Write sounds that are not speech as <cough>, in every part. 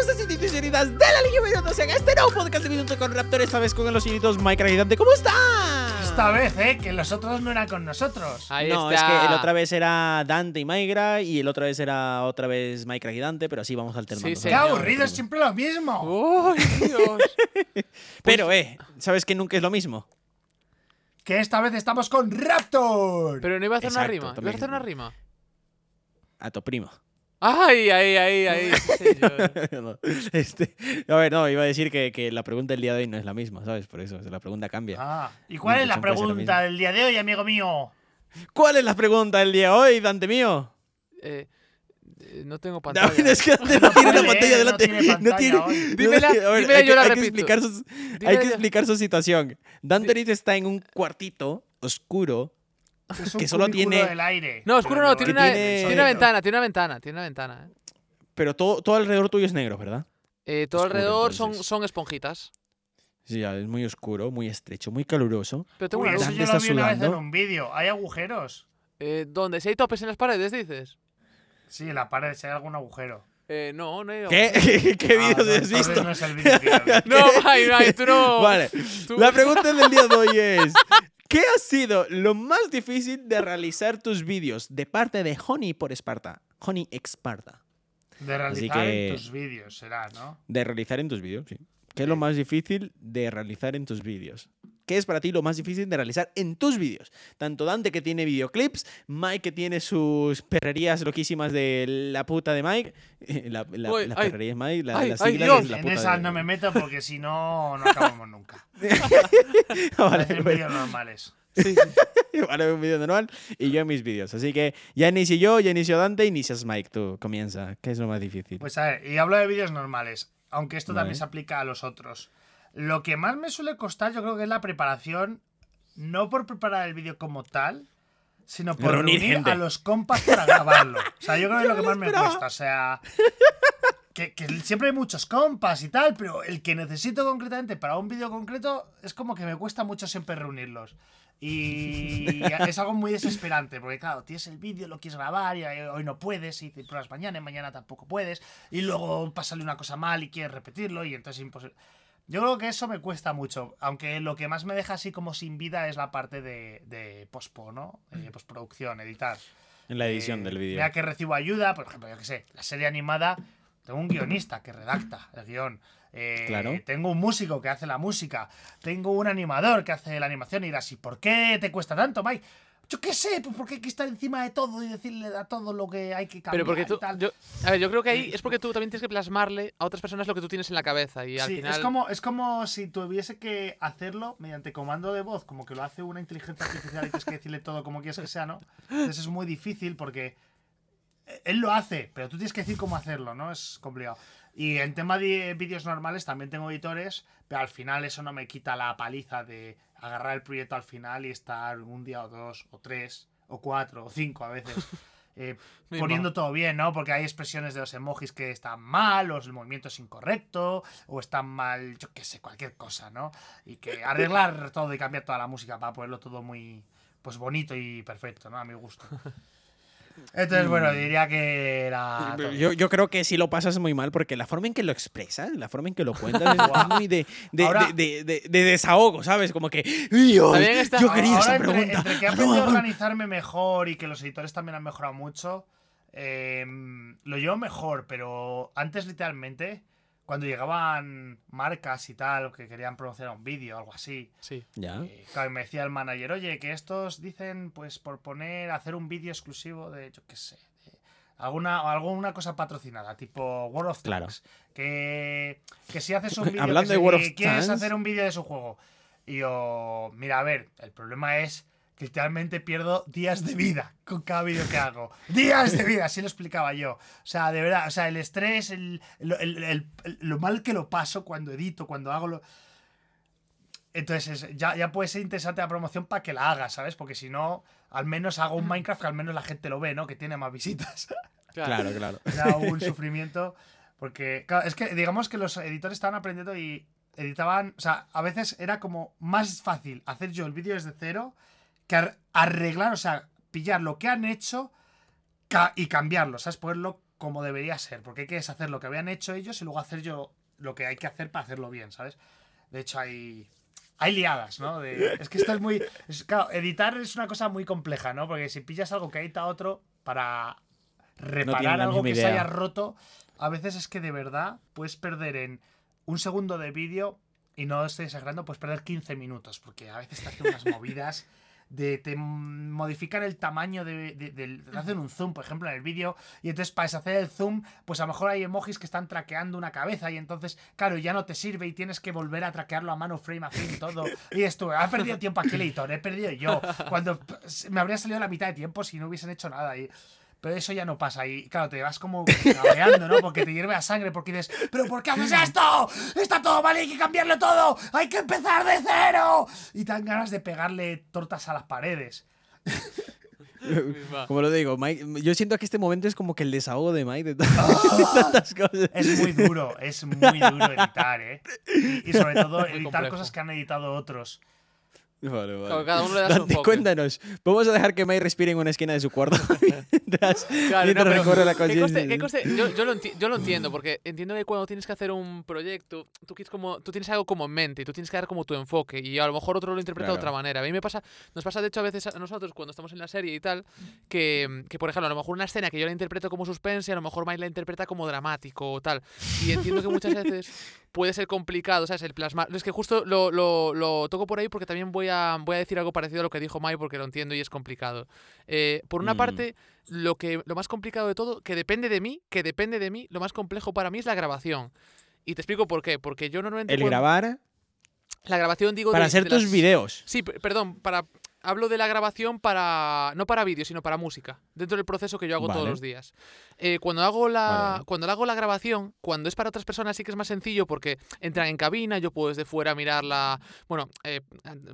¿Cómo estás, señoritas de la Liga Minutos en este nuevo podcast de Minutos con Raptor? Esta vez con los señoritos Minecraft Gigante. ¿Cómo estás? Esta vez, ¿eh? Que los otros no eran con nosotros. Ahí no, está. es que el otra vez era Dante y Minecraft y el otra vez era otra vez y Dante, pero así vamos alternando. Sí, ¡Qué señor. aburrido! Es siempre lo mismo. ¡Uy, Dios! <laughs> Pero, eh, ¿sabes que nunca es lo mismo? Que esta vez estamos con Raptor. Pero no iba a hacer una Exacto, rima. ¿Ibas a hacer una rima? A tu primo. ¡Ay, ay, ay, ay! <laughs> No, este, a ver, no, iba a decir que, que la pregunta del día de hoy no es la misma, ¿sabes? Por eso, la pregunta cambia. Ah, ¿y cuál No, es la pregunta del día de hoy, amigo mío? ¿Cuál es la pregunta del día de hoy, Dante mío? Eh, eh, no tengo pantalla. David, <laughs> es que <laughs> Dante no tiene la pantalla delante. no tiene pantalla Dímela- tiene- a ver, dímela, hay yo que- la hay que explicar sus- hay que explicar su situación. Dante ahorita está en un cuartito oscuro. Es un Que solo tiene- del aire. No, oscuro Pero no, tiene una, tiene- tiene una ventana, tiene una ventana, tiene una ventana. ¿eh? Pero todo, todo alrededor tuyo es negro, ¿verdad? Eh, todo Oscuro, alrededor son, son esponjitas. Sí, es muy oscuro, muy estrecho, muy caluroso. Pero tengo Uy, una eso yo lo vi una vez en un vídeo. ¿Hay agujeros? Eh, ¿Dónde? ¿Si hay topes en las paredes, dices? Sí, en la pared, si hay algún agujero. Eh, no, no hay. ¿Qué? <laughs> ¿Qué Ah, vídeos no, has visto? No es el vídeo que yo vi. No, Mai, Mai, tú no. Vale, tú- la pregunta del día de hoy es: <laughs> ¿Qué ha sido lo más difícil de realizar tus vídeos de parte de Honey por Esparta? Honey Exparta. De realizar que- en tus vídeos, será, ¿no? De realizar en tus vídeos, sí. ¿Qué es lo más difícil de realizar en tus vídeos? ¿Qué es para ti lo más difícil de realizar en tus vídeos? Tanto Dante que tiene videoclips, Mike que tiene sus perrerías loquísimas de la puta de Mike, <laughs> la, la, Uy, las ay. perrerías de Mike, la, Ay, la ay, sigla Dios. es la En esas de- no me meto porque si no, no acabamos nunca. <laughs> Vale, Hacer pues, vídeos normales. Sí, sí. <laughs> vale, un vídeo normal y yo en mis vídeos. Así que ya inicio yo, ya inicio Dante, inicias Mike, tú comienza. ¿Qué es lo más difícil? Pues a ver, y hablo de vídeos normales, aunque esto Vale. también se aplica a los otros. Lo que más me suele costar, yo creo que es la preparación, no por preparar el vídeo como tal, sino por Reunir reunir, gente. a los compas para grabarlo. O sea, yo creo que es lo que más me cuesta. O sea, que, que siempre hay muchos compas y tal, pero el que necesito concretamente para un vídeo concreto es como que me cuesta mucho siempre reunirlos. Y <laughs> es algo muy desesperante, porque claro, tienes el vídeo, lo quieres grabar y hoy no puedes, y te pruebas mañana y mañana tampoco puedes, y luego pásale una cosa mal y quieres repetirlo, y entonces es imposible. Yo creo que eso me cuesta mucho, aunque lo que más me deja así como sin vida es la parte de, de pospo, ¿no? Eh, postproducción, editar. en la edición Eh, del vídeo. Mira que recibo ayuda, por ejemplo, yo que sé, la serie animada, tengo un guionista que redacta el guion. eh, Claro. Tengo un músico que hace la música. Tengo un animador que hace la animación. Y dirás, ¿y por qué te cuesta tanto, Mike? Yo qué sé, pues porque hay que estar encima de todo y decirle a todo lo que hay que cambiar Pero porque y tú. tal. Yo, a ver, yo creo que ahí es porque tú también tienes que plasmarle a otras personas lo que tú tienes en la cabeza. Y al Sí, final. es, como, es como si tuviese que hacerlo mediante comando de voz, como que lo hace una inteligencia artificial y tienes que decirle todo como quieres que sea, ¿no? Entonces es muy difícil porque él lo hace, pero tú tienes que decir cómo hacerlo, ¿no? Es complicado. Y en tema de vídeos normales también tengo editores, pero al final eso no me quita la paliza de agarrar el proyecto al final y estar un día o dos o tres o cuatro o cinco a veces. <laughs> eh, poniendo todo bien, ¿no? Porque hay expresiones de los emojis que están mal, o el movimiento es incorrecto, o están mal, yo qué sé, cualquier cosa, ¿no? Y que arreglar <laughs> todo y cambiar toda la música para ponerlo todo muy, pues bonito y perfecto, ¿no? A mi gusto. <laughs> Entonces, bueno, diría que era... <laughs> Yo, yo creo que sí lo pasas muy mal porque la forma en que lo expresas, la forma en que lo <laughs> cuentas es muy de, de, Ahora- de- de- de desahogo, ¿sabes? Como que está- yo quería Ahora, esa entre, pregunta. entre que he <laughs> aprendido a organizarme mejor y que los editores también han mejorado mucho, eh, lo llevo mejor, pero antes literalmente, cuando llegaban marcas y tal, que querían promocionar un vídeo o algo así, Sí. Ya. eh, claro, y me decía el manager, oye, que estos dicen, pues, por poner, hacer un vídeo exclusivo de, yo qué sé, de alguna, alguna cosa patrocinada, tipo World of Claro. Tanks. Que, que si haces un <laughs> vídeo, Hablando que de si World of quieres Tanks. hacer un vídeo de su juego. Y yo, mira, a ver, el problema es literalmente pierdo días de vida con cada vídeo que hago. Días de vida, así lo explicaba yo. O sea, de verdad, o sea, el estrés, el, el- el- el- el- lo mal que lo paso cuando edito, cuando hago lo... Entonces, es- ya, ya puede ser interesante la promoción para que la hagas, ¿sabes? Porque si no, al menos hago un Minecraft que al menos la gente lo ve, ¿no? Que tiene más visitas. Claro, claro. Era <laughs> un sufrimiento. Porque, claro, es que digamos que los editores estaban aprendiendo y editaban. O sea, a veces era como más fácil hacer yo el vídeo desde cero que ar- arreglar, o sea, pillar lo que han hecho ca- y cambiarlo, ¿sabes? Poderlo como debería ser, porque hay que deshacer lo que habían hecho ellos y luego hacer yo lo que hay que hacer para hacerlo bien, ¿sabes? De hecho, hay, hay liadas, ¿no? De- es que esto es muy... es- claro, editar es una cosa muy compleja, ¿no? Porque si pillas algo que edita otro para reparar algo que se haya roto, a veces es que de verdad puedes perder en un segundo de vídeo, y no estoy exagerando, puedes perder 15 minutos, porque a veces te hacen unas movidas de te modifican el tamaño de, de- hacen un zoom, por ejemplo, en el vídeo, y entonces para deshacer el zoom, pues a lo mejor hay emojis que están traqueando una cabeza, y entonces, claro, ya no te sirve y tienes que volver a traquearlo a mano frame a frame todo. Y esto, ha perdido tiempo aquí el editor, he perdido yo, cuando p- me habría salido la mitad de tiempo si no hubiesen hecho nada. Y, pero eso ya no pasa y claro, te vas como cabreando, ¿no? Porque te hierve la sangre, porque dices, ¿pero por qué haces esto? Está todo mal, hay que cambiarlo todo, hay que empezar de cero. Y te dan ganas de pegarle tortas a las paredes. <laughs> Como lo digo, Mike, yo siento que este momento es como que el desahogo de Mike de, to- <laughs> de tantas cosas. Es muy duro, es muy duro editar, ¿eh? Y, y sobre todo editar complejo. cosas que han editado otros. Vale, vale. Claro, cada uno le da su Dante, enfoque. cuéntanos. Vamos a dejar que Mike respire en una esquina de su cuarto <laughs> mientras, Claro, mientras no, recorre la ¿qué conciencia. Yo, yo yo lo entiendo, porque entiendo que cuando tienes que hacer un proyecto, tú, quieres como, tú tienes algo como en mente y tú tienes que dar como tu enfoque y a lo mejor otro lo interpreta de Claro. otra manera. A mí me pasa, nos pasa de hecho a veces a nosotros cuando estamos en la serie y tal, que, que por ejemplo a lo mejor una escena que yo la interpreto como suspense, a lo mejor Mike la interpreta como dramático o tal. Y entiendo que muchas veces puede ser complicado, ¿sabes? El plasmar. Es que justo lo, lo, lo toco por ahí porque también voy a, voy a decir algo parecido a lo que dijo Mike porque lo entiendo y es complicado. Eh, por una Mm. parte, lo, que, lo más complicado de todo, que depende de mí, que depende de mí, lo más complejo para mí es la grabación. Y te explico por qué. Porque yo normalmente. El cuando- grabar La grabación, digo. para de- hacer de tus las- videos. Sí, perdón, para. Hablo de la grabación para. No para vídeo, sino para música. Dentro del proceso que yo hago todos los días. Eh, cuando hago la. Vale, vale. Cuando hago la grabación, cuando es para otras personas sí que es más sencillo porque entran en cabina, yo puedo desde fuera mirarla. Bueno, eh,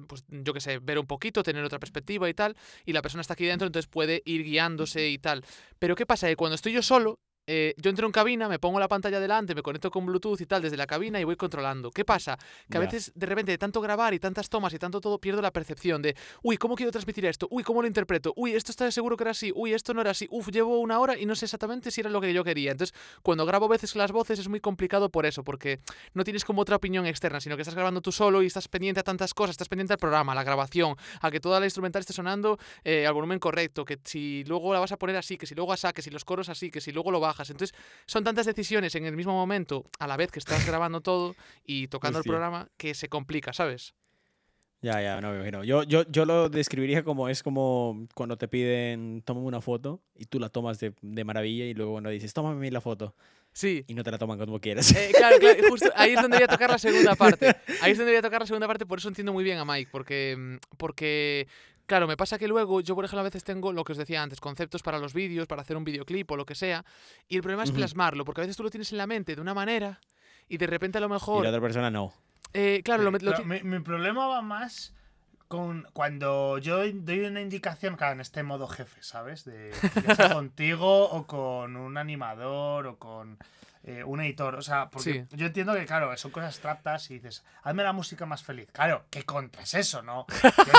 pues yo qué sé, ver un poquito, tener otra perspectiva y tal. Y la persona está aquí dentro, entonces puede ir guiándose y tal. Pero ¿qué pasa? Que cuando estoy yo solo, eh, yo entro en cabina, me pongo la pantalla delante, me conecto con Bluetooth y tal desde la cabina y voy controlando. ¿Qué pasa? Que a veces de repente de tanto grabar y tantas tomas y tanto todo pierdo la percepción de, uy, ¿cómo quiero transmitir esto? Uy, ¿cómo lo interpreto? Uy, esto está seguro que era así. Uy, esto no era así. Uf, llevo una hora y no sé exactamente si era lo que yo quería. Entonces, cuando grabo veces las voces es muy complicado por eso, porque no tienes como otra opinión externa, sino que estás grabando tú solo y estás pendiente a tantas cosas, estás pendiente al programa, a la grabación, a que toda la instrumental esté sonando eh, al volumen correcto, que si luego la vas a poner así, que si luego así, que si los coros así, que si luego lo bajas. Entonces, son tantas decisiones en el mismo momento, a la vez que estás <laughs> grabando todo y tocando Hostia. el programa, que se complica, ¿sabes? Ya, ya, no me imagino. Yo, yo, yo lo describiría como es como cuando te piden, tómame una foto y tú la tomas de, de maravilla y luego cuando dices, tómame a mí la foto Sí. y no te la toman como quieras. Eh, claro, claro, <laughs> justo ahí es donde voy a tocar la segunda parte. Ahí es donde voy a tocar la segunda parte, por eso entiendo muy bien a Mike, porque, porque claro, me pasa que luego yo, por ejemplo, a veces tengo lo que os decía antes, conceptos para los vídeos, para hacer un videoclip o lo que sea, y el problema es plasmarlo, porque a veces tú lo tienes en la mente de una manera y de repente a lo y mejor... la otra persona no. eh, claro, lo, Sí, mi problema va más con cuando yo doy una indicación, claro, en este modo jefe, ¿sabes? De ya sea <laughs> contigo o con un animador o con eh, un editor. O sea, porque Sí. yo entiendo que, claro, son cosas abstractas y dices, hazme la música más feliz. Claro, ¿qué contra es eso, no? <laughs> Yo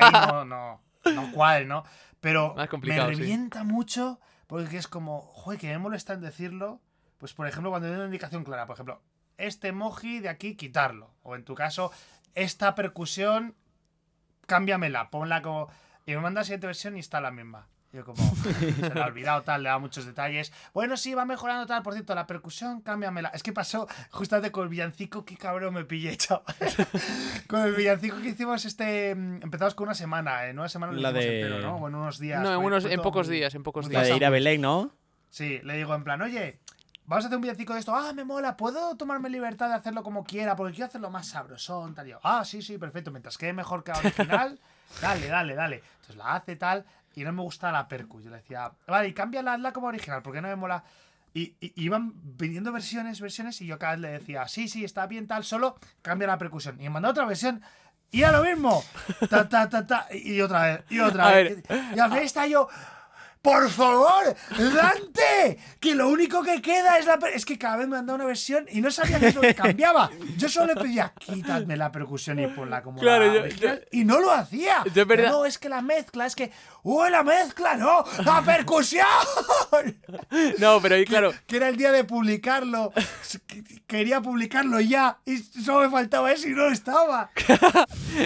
ahí no, no, no cuadre, ¿no? Pero me complicado, sí. revienta mucho porque es como, joder, que me molesta en decirlo. Pues, por ejemplo, cuando doy una indicación clara, por ejemplo, este emoji de aquí, quitarlo. O en tu caso, esta percusión, cámbiamela, ponla como. Y me manda la siguiente versión y está la misma. Yo como, se le ha olvidado tal, le da muchos detalles. Bueno, sí, va mejorando tal, por cierto, la percusión, cámbiamela. Es que pasó justamente con el villancico, qué cabrón me pillé, chaval. <laughs> con el villancico que hicimos este... mm, Empezamos con una semana, en una semana lo La hicimos de- entero, ¿no? O en unos días. no, en, unos, en pocos muy- días, en pocos muy La días. de ir a Belén, ¿no? Sí, le digo en plan, oye, vamos a hacer un villancico de esto. Ah, me mola, ¿puedo tomarme libertad de hacerlo como quiera? Porque quiero hacerlo más sabrosón, tal. Y yo, ah, sí, sí, perfecto. Mientras quede mejor que la original, <laughs> dale, dale, dale. Entonces la hace tal y no me gusta la percu. Yo le decía, vale, y cámbiala, hazla como original, porque no me mola. Y, y- iban pidiendo versiones, versiones, y yo cada vez le decía, sí, sí, está bien tal, solo cambia la percusión. Y me mandó otra versión. Y era lo mismo. Ta, ta, ta, ta, y otra vez, y otra vez. Y al final está yo. Por favor, Dante, que lo único que queda es la... Es que cada vez me han dado una versión y no sabía qué es lo que cambiaba. Yo solo le pedía, quítame la percusión y ponla como Claro, la yo- original", Y no lo hacía. Yo es verdad- No, es que la mezcla, es que... ¡Uy, la mezcla, no! ¡La percusión! No, pero ahí, claro. que era el día de publicarlo. Quería publicarlo ya y solo me faltaba eso y no estaba. <laughs>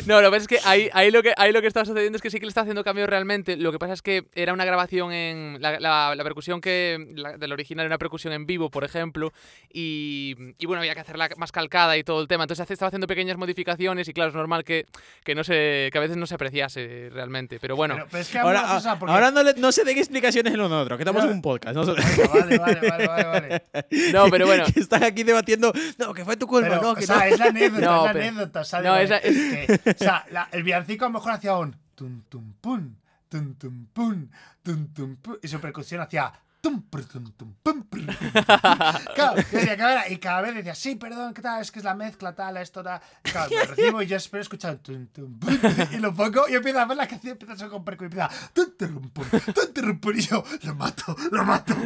No, lo que pasa es que ahí, ahí, lo que ahí lo que está sucediendo es que sí que le está haciendo cambios realmente. Lo que pasa es que era una grabación en. La, la- la percusión que. La, del original era una percusión en vivo, por ejemplo. Y, y bueno, había que hacerla más calcada y todo el tema. Entonces estaba haciendo pequeñas modificaciones y claro, es normal que, que, no se, que a veces no se apreciase realmente. Pero bueno. Pero, pero es que Ahora, cosa, porque- ahora no, le- no se den explicaciones el uno otro, que estamos en un podcast. No, Vale, vale, vale, vale, vale. <laughs> No, pero bueno. <laughs> que están aquí debatiendo. No, que fue tu culpa, Pero, no, o que sea, no. es la anécdota, No, es la pero- anécdota, no, es que, o <laughs> sea, la- el villancico a lo mejor hacía un tum tum pum, tum tum pum, tum tum pum, y su percusión hacía Claro, yo decía, "¿Qué era?", y cada vez decía, sí, perdón, ¿qué tal? Es que es la mezcla, tal, esto, tal. Claro, me recibo y yo espero escuchar y lo pongo y empiezo a ver la canción, empieza a sonar con percu y empieza y yo, lo mato, lo mato. <laughs>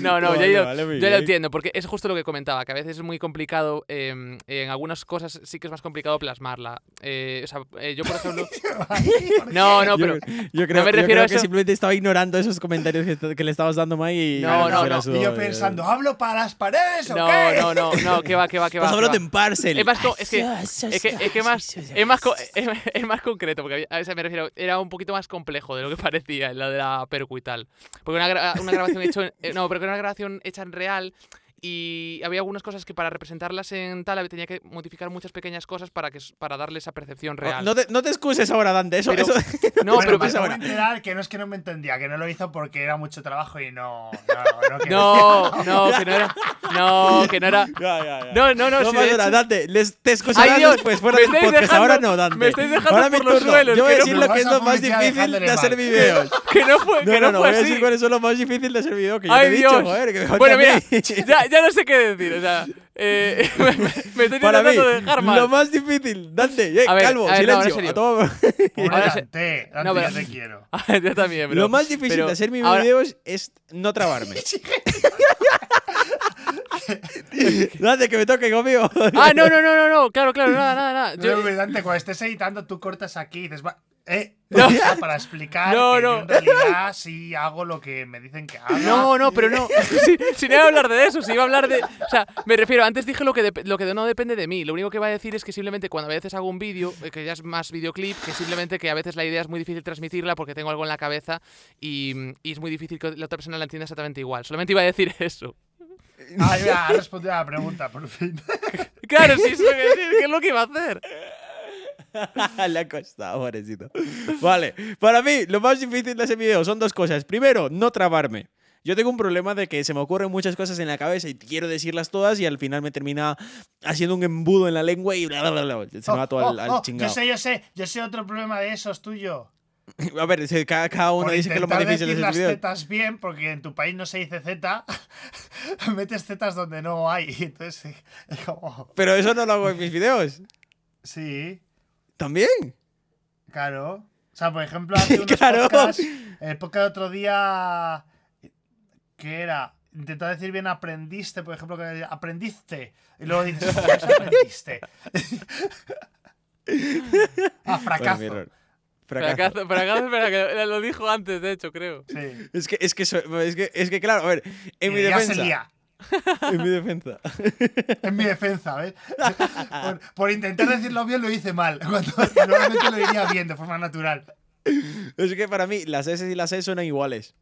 No, no, yo, yo lo entiendo, porque es justo lo que comentaba, que a veces es muy complicado, eh, en algunas cosas sí que es más complicado plasmarla. Eh, o sea, eh, yo por ejemplo... <laughs> No, no, Yo- pero... yo, creo, me yo refiero creo a que eso- simplemente estaba ignorando esos comentarios que, que le estabas dando, Mike. Y No, no, no. Y yo pensando, ¿hablo para las paredes o No, qué? no, no, no, que va, que va, que va. Estás hablando en parcel. Es más, es que, es que, es que más, es más, es, más concreto, porque a eso me refiero, era un poquito más complejo de lo que <laughs> parecía en la de la percu y tal. Porque una, gra- una grabación hecho en- eh, no, pero que era una grabación hecha en real y había algunas cosas que para representarlas en tal tenía que modificar muchas pequeñas cosas para que para darle esa percepción real. No te, no te excuses ahora, Dante. Eso, Pero- eso- <laughs> no, pero me pues ahora. enterar que no es que no me entendía, que no lo hizo porque era mucho trabajo y no. No, no, <laughs> que- no, no, que no era, no, que no era. <laughs> Ya, ya, ya. No, no, no, No hecho- Dante. Les, te Dios, después, fuera del podcast. dejando- ahora no, Dante. me estáis dejando ahora por los turno. suelos, Yo voy a decir lo que es lo más difícil de hacer mal. vídeos. que no fue, No, que no, no, fue Voy a decir cuáles son lo más difícil de hacer vídeo. Que yo te he dicho, joder. Que me Bueno, mira. Ya, ya no sé qué decir. O sea, eh, <laughs> me, me estoy Para mí, intentando dejar mal. lo más difícil. Dante, eh, A ver, calvo, a ver, no, silencio. en serio. a todo- Pobre Ahora se- Dante, Dante, No, pero- yo te quiero. <laughs> Yo también, bro. Lo más difícil Pero de hacer mis ahora- vídeos es no trabarme. <laughs> Dante, que me toque conmigo. Ah, no, no, no, no, no. Claro, claro, nada, nada, nada. No, Yo- Dante, cuando estés editando, tú cortas aquí y dices, va. Eh, No. ya, para explicar No, que no. yo en realidad sí hago lo que me dicen que haga. No, no, pero no. <laughs> <laughs> Si, si no iba a hablar de eso, si iba a hablar de. O sea, me refiero, antes dije lo que, lo que no depende de mí. Lo único que va a decir es que simplemente cuando a veces hago un vídeo, eh, que ya es más videoclip, que simplemente que a veces la idea es muy difícil transmitirla porque tengo algo en la cabeza y, y es muy difícil que la otra persona la entienda exactamente igual. Solamente iba a decir <laughs> eso. Ah, ya, has respondido a la pregunta, por fin. Claro, sí, es lo que es lo que iba a hacer. <laughs> Le ha costado, pobrecito. Vale, para mí lo más difícil de ese video son dos cosas. Primero, no trabarme. Yo tengo un problema de que se me ocurren muchas cosas en la cabeza y quiero decirlas todas y al final me termina haciendo un embudo en la lengua y bla, bla, bla, bla. Se me va todo al, al Oh, oh, chingado. Yo sé, yo sé, yo sé otro problema de esos tuyo. <laughs> A ver, cada, cada uno Por dice que es lo más difícil de decir ese las zetas bien, porque en tu país no se dice zeta, <laughs> metes zetas donde no hay. Entonces, es como. Pero eso no lo hago en mis videos. Sí, ¿También? claro. O sea, por ejemplo, hace <laughs> unos Claro. podcasts, el podcast de otro día. ¿Qué era? Intentar decir bien aprendiste, por ejemplo, que aprendiste. Y luego dices, ¿cómo es <laughs> aprendiste? <laughs> ah, Bueno, mi. Fracaso. Fracazo, espera, que lo dijo antes, de hecho, creo. Sí. Es que, es que, es que, es que claro, a ver, en mi Y ya se defensa. lía. En mi defensa. <laughs> En mi defensa, ¿ves? Por, por intentar decirlo bien lo hice mal. <laughs> Cuando normalmente lo diría bien, de forma natural. Es que para mí las S y las E suenan iguales.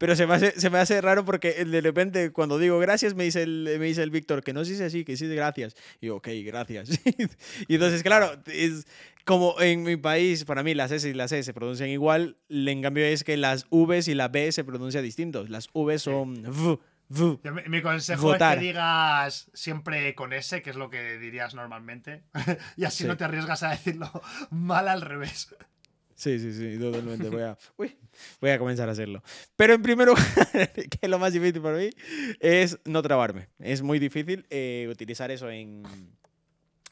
Pero se me hace, se me hace raro porque de repente cuando digo gracias me dice el, me dice el Víctor que no se dice así, que sí dice gracias. Y yo, ok, gracias. <laughs> y entonces, claro, es como en mi país, para mí las S y las E se pronuncian igual, en cambio es que las Vs y la B se pronuncian distintos. Las V son V, V. Yo- mi, mi consejo Votar. es que digas siempre con S, que es lo que dirías normalmente. <laughs> y así Sí. no te arriesgas a decirlo <laughs> mal al revés. Sí, sí, sí, totalmente. Voy a, uy, voy a comenzar a hacerlo. Pero en primer lugar, <laughs> que es lo más difícil para mí, es no trabarme. Es muy difícil eh, utilizar eso en,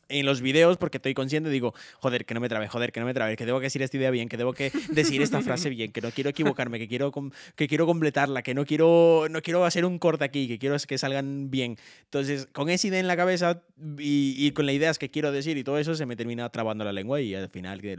en los videos porque estoy consciente, digo, joder, que no me trabe, joder, que no me trabe, que debo que decir esta idea bien, que debo que decir esta frase bien, que no quiero equivocarme, que quiero, que quiero completarla, que no quiero, no quiero hacer un corte aquí, que quiero que salgan bien. Entonces, con esa idea en la cabeza y, y con las ideas que quiero decir y todo eso, se me termina trabando la lengua y al final que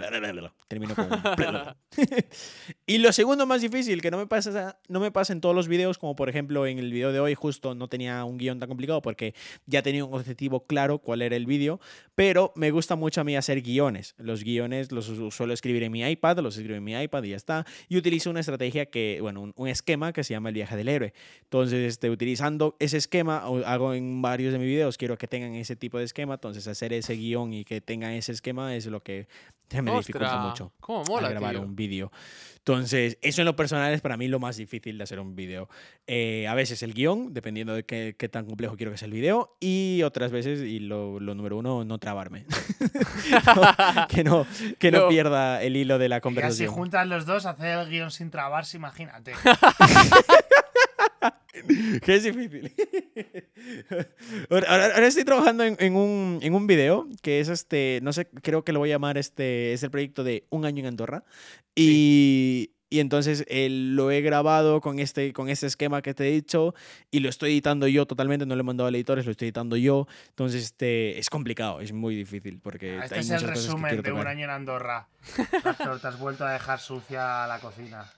termino con... <laughs> y lo segundo más difícil, que no me, pasa, no me pasa en todos los videos, como por ejemplo en el video de hoy justo no tenía un guion tan complicado porque ya tenía un objetivo claro cuál era el vídeo, pero me gusta mucho a mí hacer guiones. Los guiones los su- suelo escribir en mi iPad, los escribo en mi iPad y ya está. Y utilizo una estrategia que, bueno, un, un esquema que se llama el viaje del héroe. Entonces, este, utilizando ese esquema, hago en varios de mis videos, quiero que tengan ese tipo de esquema, entonces hacer ese guion y que tengan ese esquema es lo que me dificulta mucho ¿Cómo mola, grabar tío? un vídeo. Entonces, eso en lo personal es para mí lo más difícil de hacer un vídeo. Eh, a veces el guion, dependiendo de qué, qué tan complejo quiero que sea el vídeo, y otras veces, y lo, lo número uno, no trabarme. No, <laughs> que no, que no No. pierda el hilo de la Ya si conversación. juntan los dos, hacer el guion sin trabarse, imagínate. <laughs> que es difícil. ahora, ahora- ahora estoy trabajando en, en un, en un video que es este, no sé, creo que lo voy a llamar este, es el proyecto de Un año en Andorra. Y, y entonces eh, lo he grabado con este, con este esquema que te he dicho y lo estoy editando yo totalmente, no lo he mandado a editores, lo estoy editando yo. Entonces este, es complicado, es muy difícil porque Este hay es el resumen de un año en Andorra. <laughs> Raptor, te has vuelto a dejar sucia la cocina.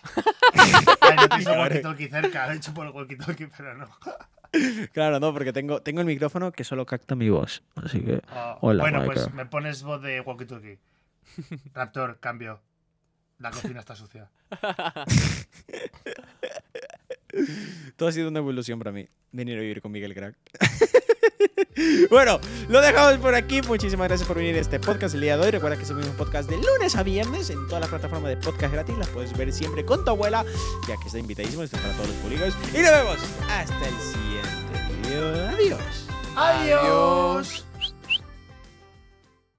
Ay, no el walkie-talkie cerca, lo he hecho por el walkie-talkie, pero no. <laughs> Claro, no, porque tengo, tengo el micrófono que solo capta mi voz. Así que... Oh, Hola, bueno, Michael. pues me pones voz de walkie-talkie. <laughs> Raptor, cambio. La cocina está sucia. <laughs> Todo ha sido una evolución para mí. Venir a vivir con Miguel Crack. <laughs> bueno, lo dejamos por aquí. Muchísimas gracias por venir a este podcast el día de hoy. Recuerda que subimos un podcast de lunes a viernes en todas las plataformas de podcast gratis. Las puedes ver siempre con tu abuela, ya que está invitadísimo. Esto es para todos los públicos. Y nos vemos hasta el siguiente video. Adiós. ¡Adiós!